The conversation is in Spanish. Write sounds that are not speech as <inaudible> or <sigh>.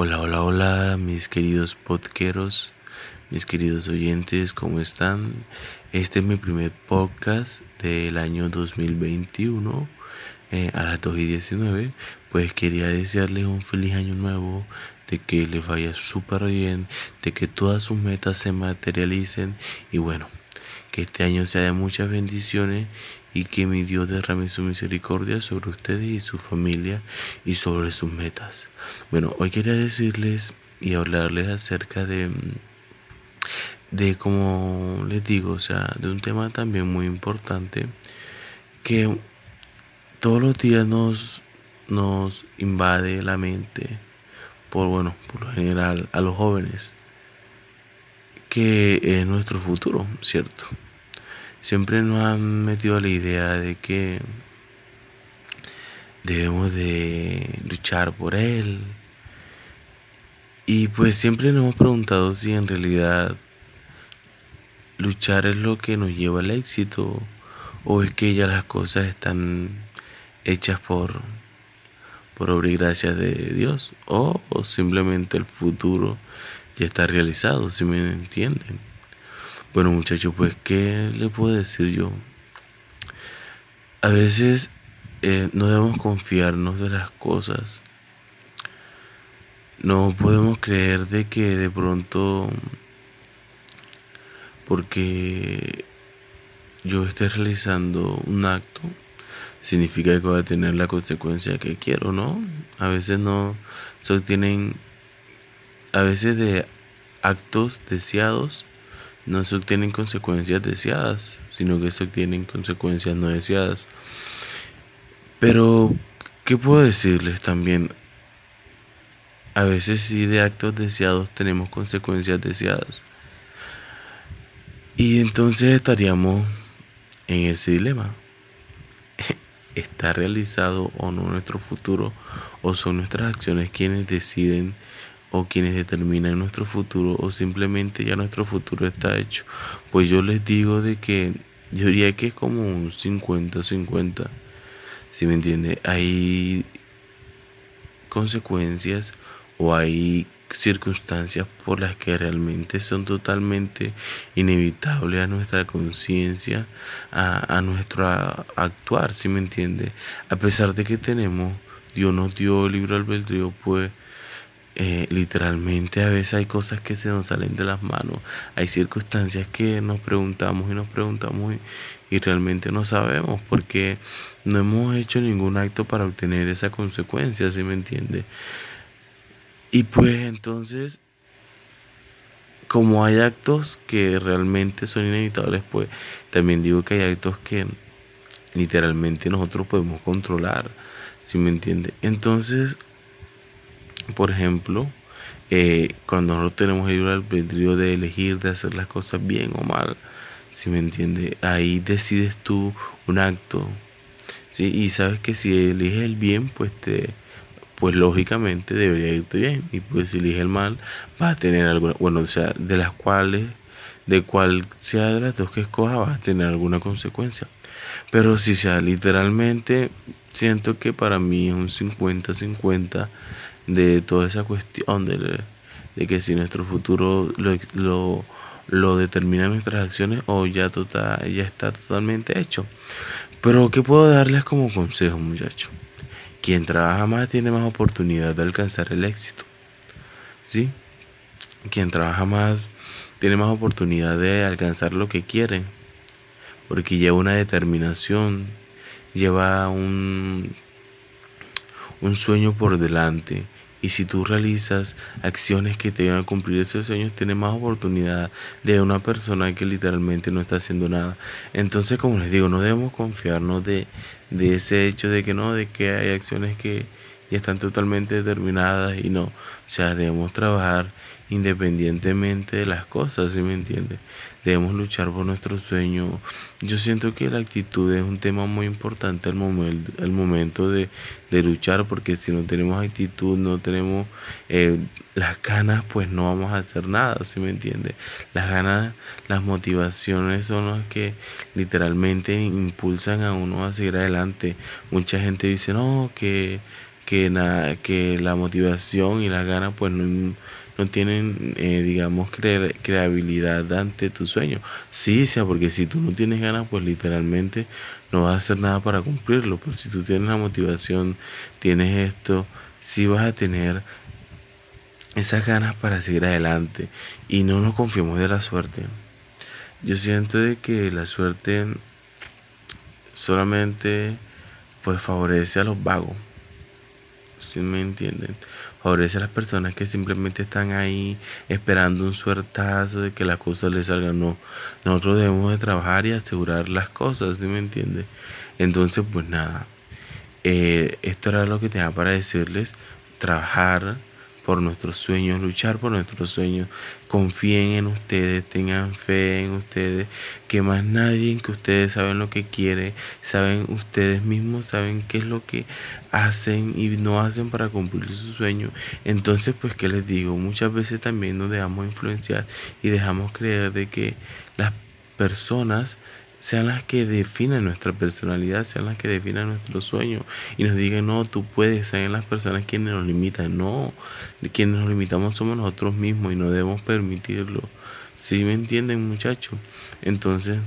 Hola, hola, hola, mis queridos podqueros, mis queridos oyentes, ¿cómo están? Este es mi primer podcast del año 2021 eh, a las 2 y 19. Pues quería desearles un feliz año nuevo, de que les vaya súper bien, de que todas sus metas se materialicen y bueno, que este año sea de muchas bendiciones y que mi Dios derrame su misericordia sobre ustedes y su familia y sobre sus metas. Bueno, hoy quería decirles y hablarles acerca de de como les digo, o sea, de un tema también muy importante que todos los días nos nos invade la mente por bueno, por lo general a los jóvenes que es nuestro futuro, ¿cierto? Siempre nos han metido la idea de que debemos de luchar por él. Y pues siempre nos hemos preguntado si en realidad luchar es lo que nos lleva al éxito o es que ya las cosas están hechas por por obra y gracia de Dios o, o simplemente el futuro ya está realizado, si me entienden. Bueno muchachos, pues ¿qué le puedo decir yo? A veces eh, no debemos confiarnos de las cosas. No podemos creer de que de pronto, porque yo esté realizando un acto, significa que va a tener la consecuencia que quiero, ¿no? A veces no se obtienen, a veces de actos deseados no se obtienen consecuencias deseadas, sino que se obtienen consecuencias no deseadas. Pero, ¿qué puedo decirles también? A veces sí de actos deseados tenemos consecuencias deseadas. Y entonces estaríamos en ese dilema. <laughs> ¿Está realizado o no nuestro futuro? ¿O son nuestras acciones quienes deciden o quienes determinan nuestro futuro o simplemente ya nuestro futuro está hecho. Pues yo les digo de que yo diría que es como un 50-50. Si me entiende, hay consecuencias o hay circunstancias por las que realmente son totalmente inevitables a nuestra conciencia, a, a, nuestro actuar, si me entiende. A pesar de que tenemos, Dios nos dio el libro albedrío, pues eh, literalmente a veces hay cosas que se nos salen de las manos, hay circunstancias que nos preguntamos y nos preguntamos y, realmente no sabemos porque no hemos hecho ningún acto para obtener esa consecuencia, ¿sí me entiende? Y pues entonces, como hay actos que realmente son inevitables, pues también digo que hay actos que literalmente nosotros podemos controlar, ¿sí me entiende? Entonces, por ejemplo, eh, cuando nosotros tenemos el albedrío de elegir, de hacer las cosas bien o mal, si me entiende, ahí decides tú un acto, ¿sí? Y sabes que si eliges el bien, pues te, pues lógicamente debería irte bien, y pues si eliges el mal, vas a tener alguna, bueno, o sea, de las cuales, de cual sea de las dos que escojas, vas a tener alguna consecuencia. Pero si sea literalmente, siento que para mí es un 50-50 de toda esa cuestión de, de que si nuestro futuro lo, lo, lo determinan nuestras acciones o ya, total, ya está totalmente hecho. Pero ¿qué puedo darles como consejo muchachos? Quien trabaja más tiene más oportunidad de alcanzar el éxito. ¿Sí? Quien trabaja más tiene más oportunidad de alcanzar lo que quiere. Porque lleva una determinación, lleva un, un sueño por delante y si tú realizas acciones que te van a cumplir esos sueños, tienes más oportunidad de una persona que literalmente no está haciendo nada. Entonces, como les digo, no debemos confiarnos de, de ese hecho de que no, de que hay acciones que ya están totalmente determinadas y no. O sea, debemos trabajar independientemente de las cosas, ¿sí me entiendes? Debemos luchar por nuestro sueño. Yo siento que la actitud es un tema muy importante al, momento, al momento de, de luchar, porque si no tenemos actitud, no tenemos eh, las ganas, pues no vamos a hacer nada, ¿sí me entiendes? Las ganas, las motivaciones son las que literalmente impulsan a uno a seguir adelante. Mucha gente dice, no, que que, la motivación y las ganas pues no, no tienen, eh, digamos, creabilidad ante tu sueño. Sí, sea porque si tú no tienes ganas, pues literalmente no vas a hacer nada para cumplirlo. Pero si tú tienes la motivación, tienes esto, sí vas a tener esas ganas para seguir adelante. Y no nos confiemos de la suerte. Yo siento de que la suerte solamente pues favorece a los vagos. Si me entienden? Favorece a las personas que simplemente están ahí esperando un suertazo de que las cosas les salgan. No, nosotros debemos de trabajar y asegurar las cosas, ¿sí me entiende? Entonces, pues nada, eh, esto era lo que tenía para decirles. Trabajar por nuestros sueños, luchar por nuestros sueños. Confíen en ustedes, tengan fe en ustedes, que más nadie que ustedes saben lo que quiere, saben ustedes mismos, saben qué es lo que hacen y no hacen para cumplir su sueño. Entonces, pues, ¿qué les digo? Muchas veces también nos dejamos influenciar y dejamos creer de que las personas sean las que definan nuestra personalidad, sean las que definan nuestro sueño y nos digan, no, tú puedes, sean las personas quienes nos limitan. No, quienes nos limitamos somos nosotros mismos y no debemos permitirlo. ¿Sí me entienden muchachos? Entonces,